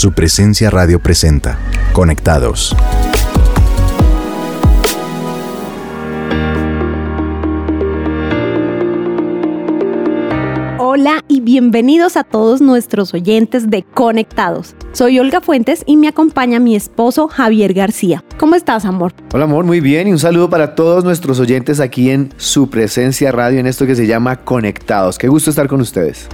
Su presencia radio presenta. Conectados. Hola y bienvenidos a todos nuestros oyentes de Conectados. Soy Olga Fuentes y me acompaña mi esposo Javier García. ¿Cómo estás, amor? Hola, amor, muy bien y un saludo para todos nuestros oyentes aquí en su presencia radio en esto que se llama Conectados. Qué gusto estar con ustedes.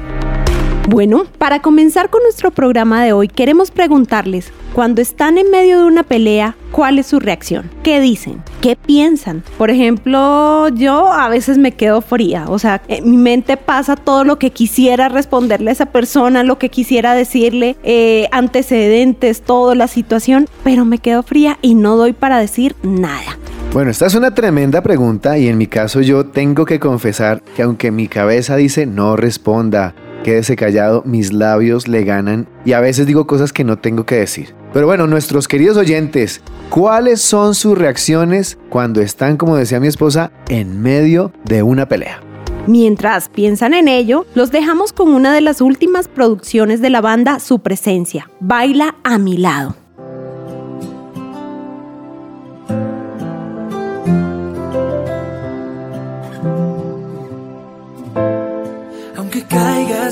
Bueno, para comenzar con nuestro programa de hoy, queremos preguntarles, cuando están en medio de una pelea, ¿cuál es su reacción? ¿Qué dicen? ¿Qué piensan? Por ejemplo, yo a veces me quedo fría, o sea, en mi mente pasa todo lo que quisiera responderle a esa persona, lo que quisiera decirle, eh, antecedentes, toda la situación, pero me quedo fría y no doy para decir nada. Bueno, esta es una tremenda pregunta y en mi caso yo tengo que confesar que aunque mi cabeza dice no responda, quédese callado, mis labios le ganan y a veces digo cosas que no tengo que decir. Pero bueno, nuestros queridos oyentes, ¿cuáles son sus reacciones cuando están, como decía mi esposa, en medio de una pelea? Mientras piensan en ello, los dejamos con una de las últimas producciones de la banda Su Presencia, Baila a mi lado.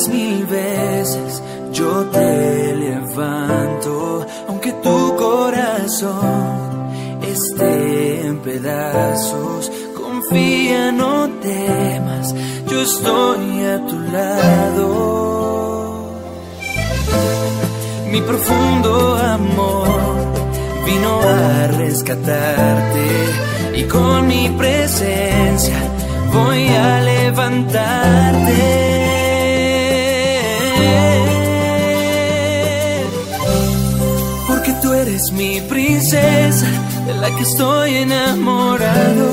Mil veces, yo te levanto, aunque tu corazón esté en pedazos. Confía, no temas, yo estoy a tu lado. Mi profundo amor vino a rescatarte y con mi presencia voy a levantarte. Porque tú eres mi princesa, de la que estoy enamorado.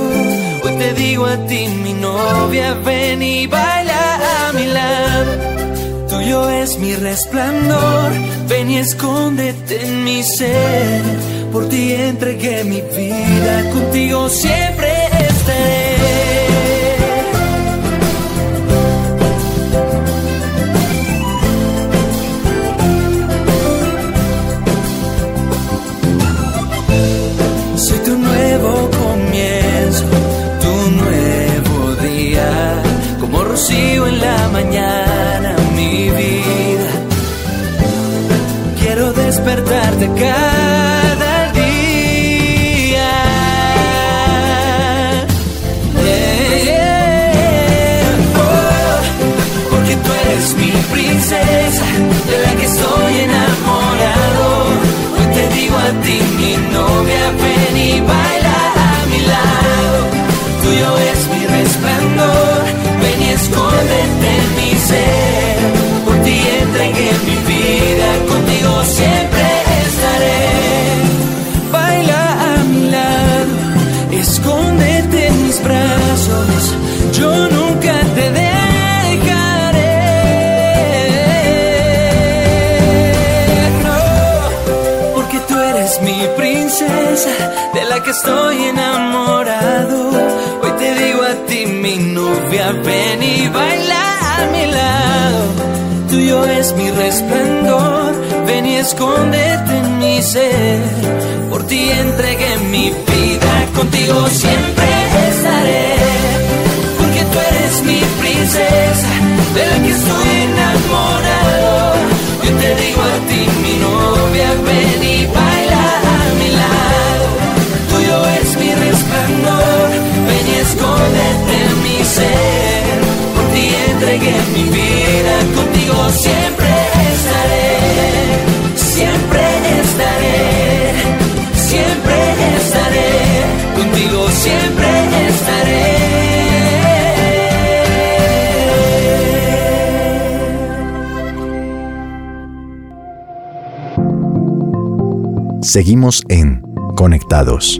Hoy te digo a ti, mi novia, ven y baila a mi lado. Tuyo es mi resplandor, ven y escóndete en mi ser. Por ti entregué mi vida, contigo siempre estaré. Despertarte cada día. Porque tú eres mi princesa, de la que estoy enamorado. Hoy te digo a ti, mi novia, novia, ven y baila a mi lado. Tuyo es mi resplandor, ven y escóndete en mi ser. Por ti entregué mi vida, contigo siempre estaré mi princesa, de la que estoy enamorado. Yo te digo a ti, mi novia, ven y entregué mi vida, contigo siempre estaré, siempre estaré, siempre estaré, contigo siempre estaré. Seguimos en Conectados.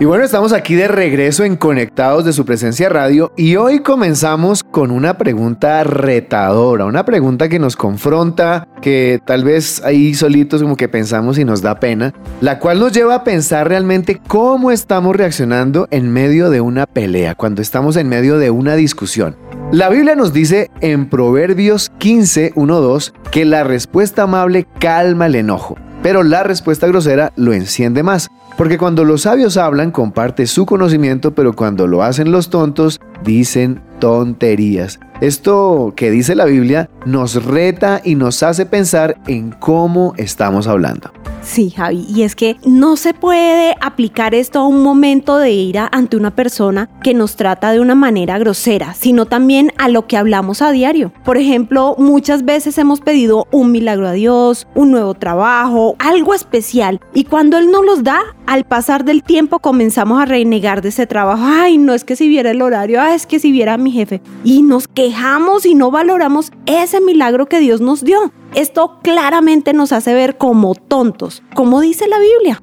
Y bueno, estamos aquí de regreso en Conectados de su presencia radio y hoy comenzamos con una pregunta retadora, una pregunta que nos confronta, que tal vez ahí solitos como que pensamos y nos da pena, la cual nos lleva a pensar realmente cómo estamos reaccionando en medio de una pelea, cuando estamos en medio de una discusión. La Biblia nos dice en Proverbios 15, 1, 2 que la respuesta amable calma el enojo, pero la respuesta grosera lo enciende más. Porque cuando los sabios hablan, comparte su conocimiento, pero cuando lo hacen los tontos, dicen tonterías. Esto que dice la Biblia nos reta y nos hace pensar en cómo estamos hablando. Sí, Javi, y es que no se puede aplicar esto a un momento de ira ante una persona que nos trata de una manera grosera, sino también a lo que hablamos a diario. Por ejemplo, muchas veces hemos pedido un milagro a Dios, un nuevo trabajo, algo especial, y cuando Él nos los da, al pasar del tiempo comenzamos a renegar de ese trabajo. Ay, no es que si viera el horario, es que si viera a mi jefe. Y nos quejamos y no valoramos ese milagro que Dios nos dio. Esto claramente nos hace ver como tontos, como dice la Biblia.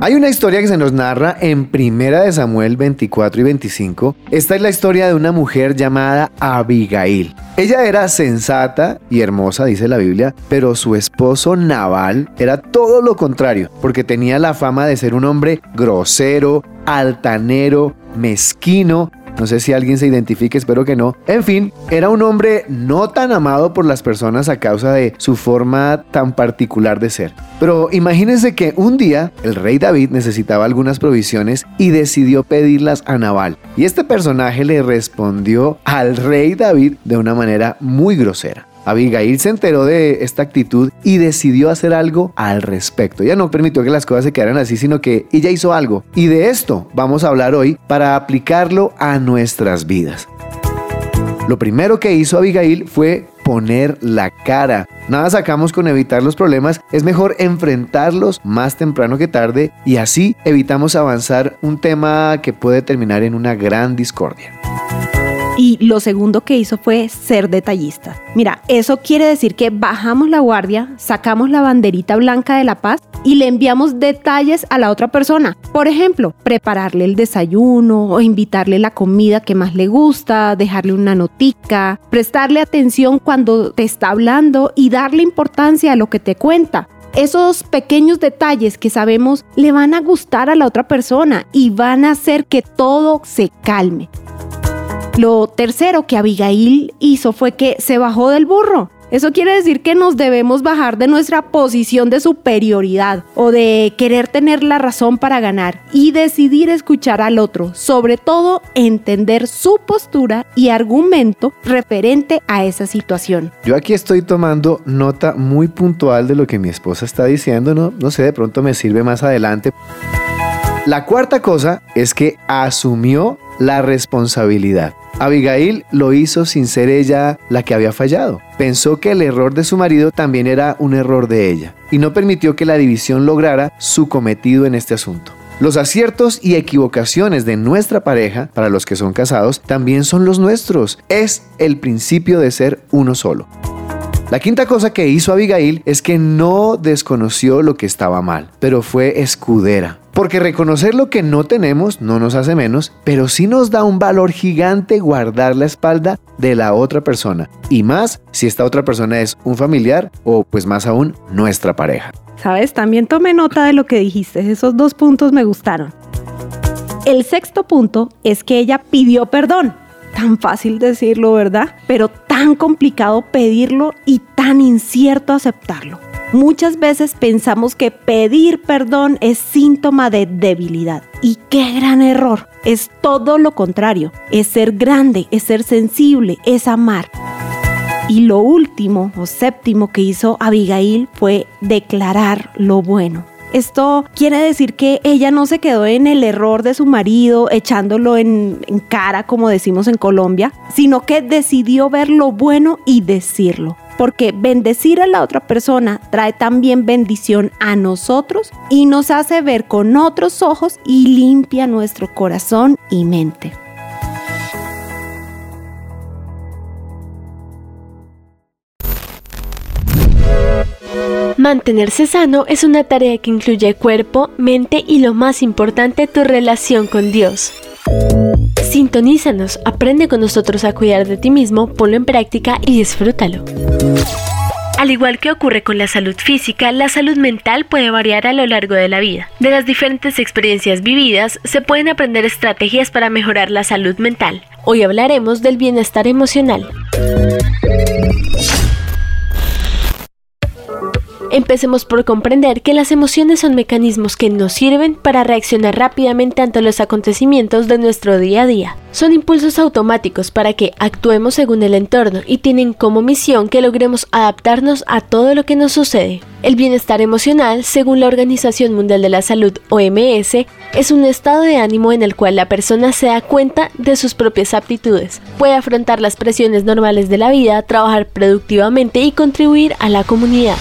Hay una historia que se nos narra en Primera de Samuel 24 y 25. Esta es la historia de una mujer llamada Abigail. Ella era sensata y hermosa, dice la Biblia, pero su esposo Nabal era todo lo contrario, porque tenía la fama de ser un hombre grosero, altanero, mezquino no sé si alguien se identifique, espero que no. En fin, era un hombre no tan amado por las personas a causa de su forma tan particular de ser. Pero imagínense que un día el rey David necesitaba algunas provisiones y decidió pedirlas a Nabal. Y este personaje le respondió al rey David de una manera muy grosera. Abigail se enteró de esta actitud y decidió hacer algo al respecto. Ella no permitió que las cosas se quedaran así, sino que ella hizo algo. Y de esto vamos a hablar hoy para aplicarlo a nuestras vidas. Lo primero que hizo Abigail fue poner la cara. Nada sacamos con evitar los problemas, es mejor enfrentarlos más temprano que tarde y así evitamos avanzar un tema que puede terminar en una gran discordia. Y lo segundo que hizo fue ser detallista. Mira, eso quiere decir que bajamos la guardia, sacamos la banderita blanca de la paz y le enviamos detalles a la otra persona. Por ejemplo, prepararle el desayuno o invitarle la comida que más le gusta, dejarle una notica, prestarle atención cuando te está hablando y darle importancia a lo que te cuenta. Esos pequeños detalles que sabemos le van a gustar a la otra persona y van a hacer que todo se calme. Lo tercero que Abigail hizo fue que se bajó del burro. Eso quiere decir que nos debemos bajar de nuestra posición de superioridad o de querer tener la razón para ganar y decidir escuchar al otro, sobre todo entender su postura y argumento referente a esa situación. Yo aquí estoy tomando nota muy puntual de lo que mi esposa está diciendo, no, no sé, de pronto me sirve más adelante. La cuarta cosa es que asumió la responsabilidad. Abigail lo hizo sin ser ella la que había fallado. Pensó que el error de su marido también era un error de ella y no permitió que la división lograra su cometido en este asunto. Los aciertos y equivocaciones de nuestra pareja, para los que son casados, también son los nuestros. Es el principio de ser uno solo. La quinta cosa que hizo Abigail es que no desconoció lo que estaba mal, pero fue escudera. Porque reconocer lo que no tenemos no nos hace menos, pero sí nos da un valor gigante guardar la espalda de la otra persona. Y más si esta otra persona es un familiar o pues más aún nuestra pareja. Sabes, también tomé nota de lo que dijiste, esos dos puntos me gustaron. El sexto punto es que ella pidió perdón. Tan fácil decirlo, ¿verdad? Pero tan complicado pedirlo y tan incierto aceptarlo. Muchas veces pensamos que pedir perdón es síntoma de debilidad. Y qué gran error. Es todo lo contrario. Es ser grande, es ser sensible, es amar. Y lo último o séptimo que hizo Abigail fue declarar lo bueno. Esto quiere decir que ella no se quedó en el error de su marido echándolo en, cara, como decimos en Colombia, sino que decidió ver lo bueno y decirlo. Porque bendecir a la otra persona trae también bendición a nosotros y nos hace ver con otros ojos y limpia nuestro corazón y mente. Mantenerse sano es una tarea que incluye cuerpo, mente y lo más importante, tu relación con Dios. Sintonízanos, aprende con nosotros a cuidar de ti mismo, ponlo en práctica y disfrútalo. Al igual que ocurre con la salud física, la salud mental puede variar a lo largo de la vida. De las diferentes experiencias vividas, se pueden aprender estrategias para mejorar la salud mental. Hoy hablaremos del bienestar emocional. Empecemos por comprender que las emociones son mecanismos que nos sirven para reaccionar rápidamente ante los acontecimientos de nuestro día a día. Son impulsos automáticos para que actuemos según el entorno y tienen como misión que logremos adaptarnos a todo lo que nos sucede. El bienestar emocional, según la Organización Mundial de la Salud OMS, es un estado de ánimo en el cual la persona se da cuenta de sus propias aptitudes, puede afrontar las presiones normales de la vida, trabajar productivamente y contribuir a la comunidad.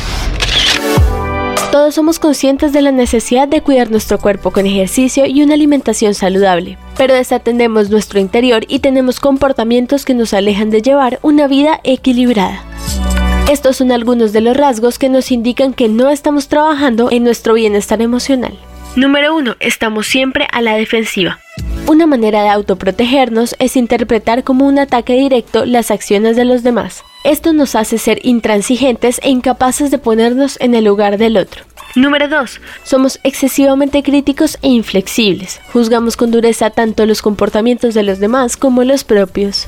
Todos somos conscientes de la necesidad de cuidar nuestro cuerpo con ejercicio y una alimentación saludable, pero desatendemos nuestro interior y tenemos comportamientos que nos alejan de llevar una vida equilibrada. Estos son algunos de los rasgos que nos indican que no estamos trabajando en nuestro bienestar emocional. Número 1. Estamos siempre a la defensiva. Una manera de autoprotegernos es interpretar como un ataque directo las acciones de los demás. Esto nos hace ser intransigentes e incapaces de ponernos en el lugar del otro. Número 2. Somos excesivamente críticos e inflexibles. Juzgamos con dureza tanto los comportamientos de los demás como los propios.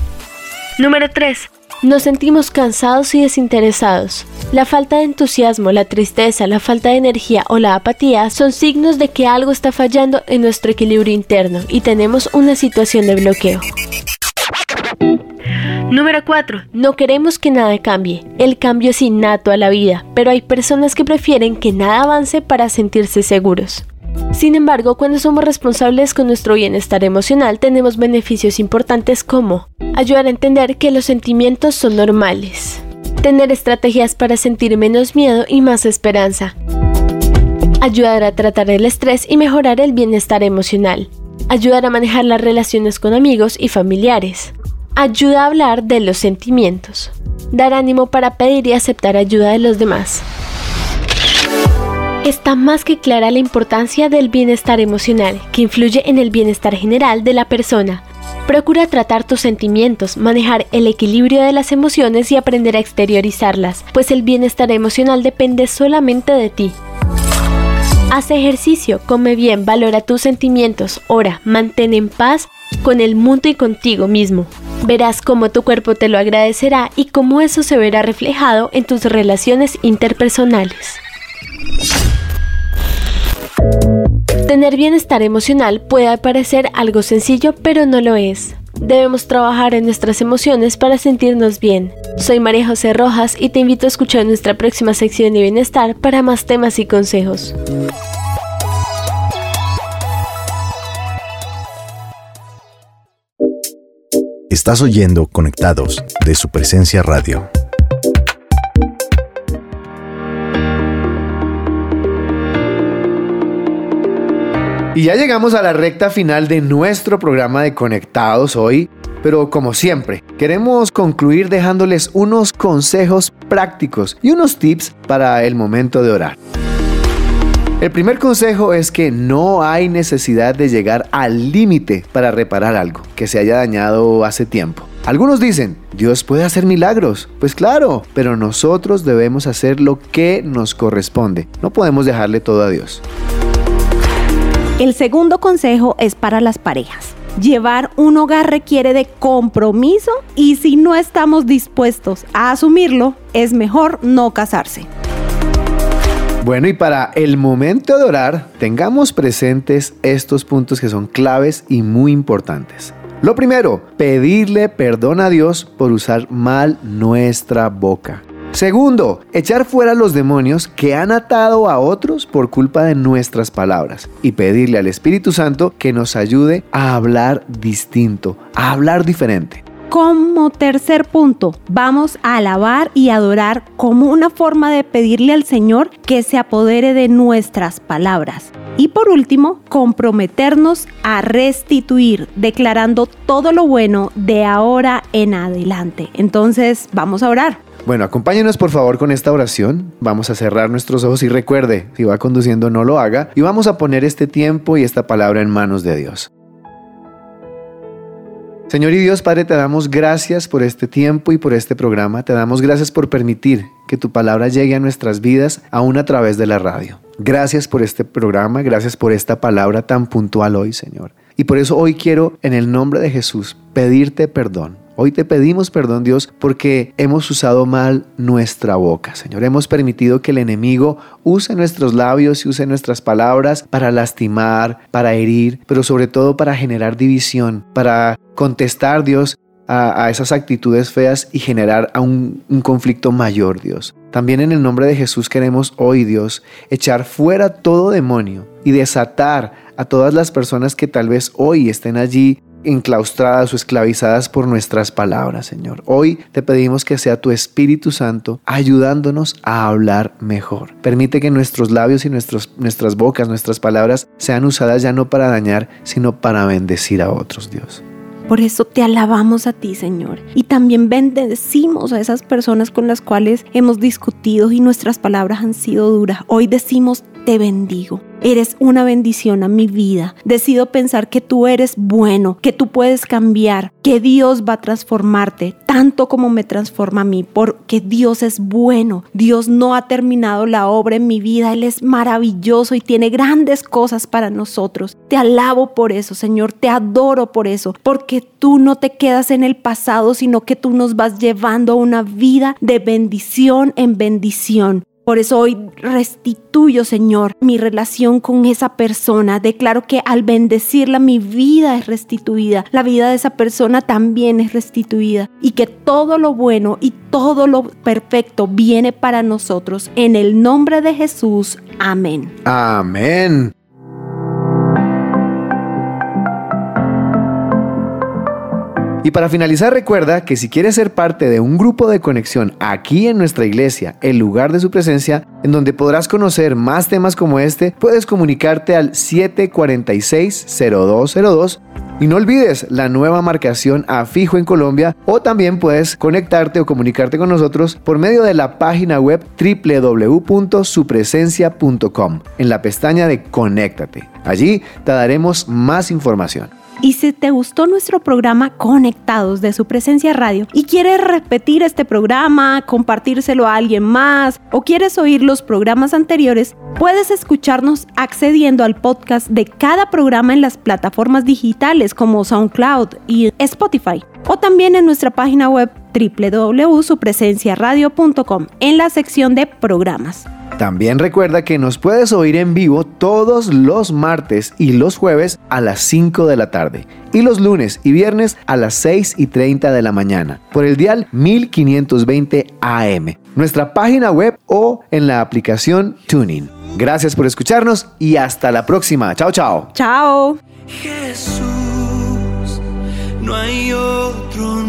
Número 3. Nos sentimos cansados y desinteresados. La falta de entusiasmo, la tristeza, la falta de energía o la apatía son signos de que algo está fallando en nuestro equilibrio interno y tenemos una situación de bloqueo. Número 4. No queremos que nada cambie. El cambio es innato a la vida, pero hay personas que prefieren que nada avance para sentirse seguros. Sin embargo, cuando somos responsables con nuestro bienestar emocional, tenemos beneficios importantes como ayudar a entender que los sentimientos son normales, tener estrategias para sentir menos miedo y más esperanza, ayudar a tratar el estrés y mejorar el bienestar emocional, ayudar a manejar las relaciones con amigos y familiares, Ayuda a hablar de los sentimientos. Dar ánimo para pedir y aceptar ayuda de los demás. Está más que clara la importancia del bienestar emocional, que influye en el bienestar general de la persona. Procura tratar tus sentimientos, manejar el equilibrio de las emociones y aprender a exteriorizarlas, pues el bienestar emocional depende solamente de ti. Haz ejercicio, come bien, valora tus sentimientos, ora, mantén en paz con el mundo y contigo mismo. Verás cómo tu cuerpo te lo agradecerá y cómo eso se verá reflejado en tus relaciones interpersonales. Tener bienestar emocional puede parecer algo sencillo, pero no lo es. Debemos trabajar en nuestras emociones para sentirnos bien. Soy María José Rojas y te invito a escuchar nuestra próxima sección de bienestar para más temas y consejos. Estás oyendo Conectados de su presencia radio. Y ya llegamos a la recta final de nuestro programa de Conectados hoy, pero como siempre, queremos concluir dejándoles unos consejos prácticos y unos tips para el momento de orar. El primer consejo es que no hay necesidad de llegar al límite para reparar algo que se haya dañado hace tiempo. Algunos dicen, Dios puede hacer milagros. Pues claro, pero nosotros debemos hacer lo que nos corresponde. No podemos dejarle todo a Dios. El segundo consejo es para las parejas. Llevar un hogar requiere de compromiso y si no estamos dispuestos a asumirlo, es mejor no casarse. Bueno, y para el momento de orar, tengamos presentes estos puntos que son claves y muy importantes. Lo primero, pedirle perdón a Dios por usar mal nuestra boca. Segundo, echar fuera los demonios que han atado a otros por culpa de nuestras palabras y pedirle al Espíritu Santo que nos ayude a hablar distinto, a hablar diferente. Como tercer punto, vamos a alabar y adorar como una forma de pedirle al Señor que se apodere de nuestras palabras. Y por último, comprometernos a restituir, declarando todo lo bueno de ahora en adelante. Entonces, vamos a orar. Bueno, acompáñenos por favor con esta oración. Vamos a cerrar nuestros ojos y recuerde, si va conduciendo no lo haga. Y vamos a poner este tiempo y esta palabra en manos de Dios. Señor y Dios Padre, te damos gracias por este tiempo y por este programa. Te damos gracias por permitir que tu palabra llegue a nuestras vidas aún a través de la radio. Gracias por este programa, gracias por esta palabra tan puntual hoy, Señor. Y por eso hoy quiero, en el nombre de Jesús, pedirte perdón Hoy te pedimos perdón Dios porque hemos usado mal nuestra boca, Señor. Hemos permitido que el enemigo use nuestros labios y use nuestras palabras para lastimar, para herir, pero sobre todo para generar división, para contestar Dios a, esas actitudes feas y generar a un, un conflicto mayor, Dios. También en el nombre de Jesús queremos hoy, Dios, echar fuera todo demonio y desatar a todas las personas que tal vez hoy estén allí enclaustradas o esclavizadas por nuestras palabras, Señor. Hoy te pedimos que sea tu Espíritu Santo ayudándonos a hablar mejor. Permite que nuestros labios y nuestros, nuestras bocas, nuestras palabras sean usadas ya no para dañar, sino para bendecir a otros, Dios. Por eso te alabamos a ti, Señor. Y también bendecimos a esas personas con las cuales hemos discutido y nuestras palabras han sido duras. Hoy decimos, te bendigo. Eres una bendición a mi vida. Decido pensar que tú eres bueno, que tú puedes cambiar, que Dios va a transformarte tanto como me transforma a mí, porque Dios es bueno. Dios no ha terminado la obra en mi vida. Él es maravilloso y tiene grandes cosas para nosotros. Te alabo por eso, Señor. Te adoro por eso, porque tú no te quedas en el pasado, sino que tú nos vas llevando a una vida de bendición en bendición. Por eso hoy restituyo, Señor, mi relación con esa persona. Declaro que al bendecirla mi vida es restituida. La vida de esa persona también es restituida. Y que todo lo bueno y todo lo perfecto viene para nosotros. En el nombre de Jesús. Amén. Amén. Y para finalizar recuerda que si quieres ser parte de un grupo de conexión aquí en nuestra iglesia, el lugar de su presencia, en donde podrás conocer más temas como este, puedes comunicarte al 746-0202 y no olvides la nueva marcación a fijo en Colombia o también puedes conectarte o comunicarte con nosotros por medio de la página web www.supresencia.com en la pestaña de Conéctate. Allí te daremos más información. Y si te gustó nuestro programa Conectados de su presencia radio y quieres repetir este programa, compartírselo a alguien más o quieres oír los programas anteriores, puedes escucharnos accediendo al podcast de cada programa en las plataformas digitales como SoundCloud y Spotify o también en nuestra página web www.supresenciaradio.com en la sección de programas. También recuerda que nos puedes oír en vivo todos los martes y los jueves a las 5 de la tarde y los lunes y viernes a las 6 y 30 de la mañana por el dial 1520 AM, nuestra página web o en la aplicación Tuning. Gracias por escucharnos y hasta la próxima. Chao, chao. Chao. Jesús, no hay otro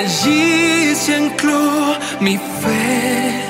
allí se ancló mi fe.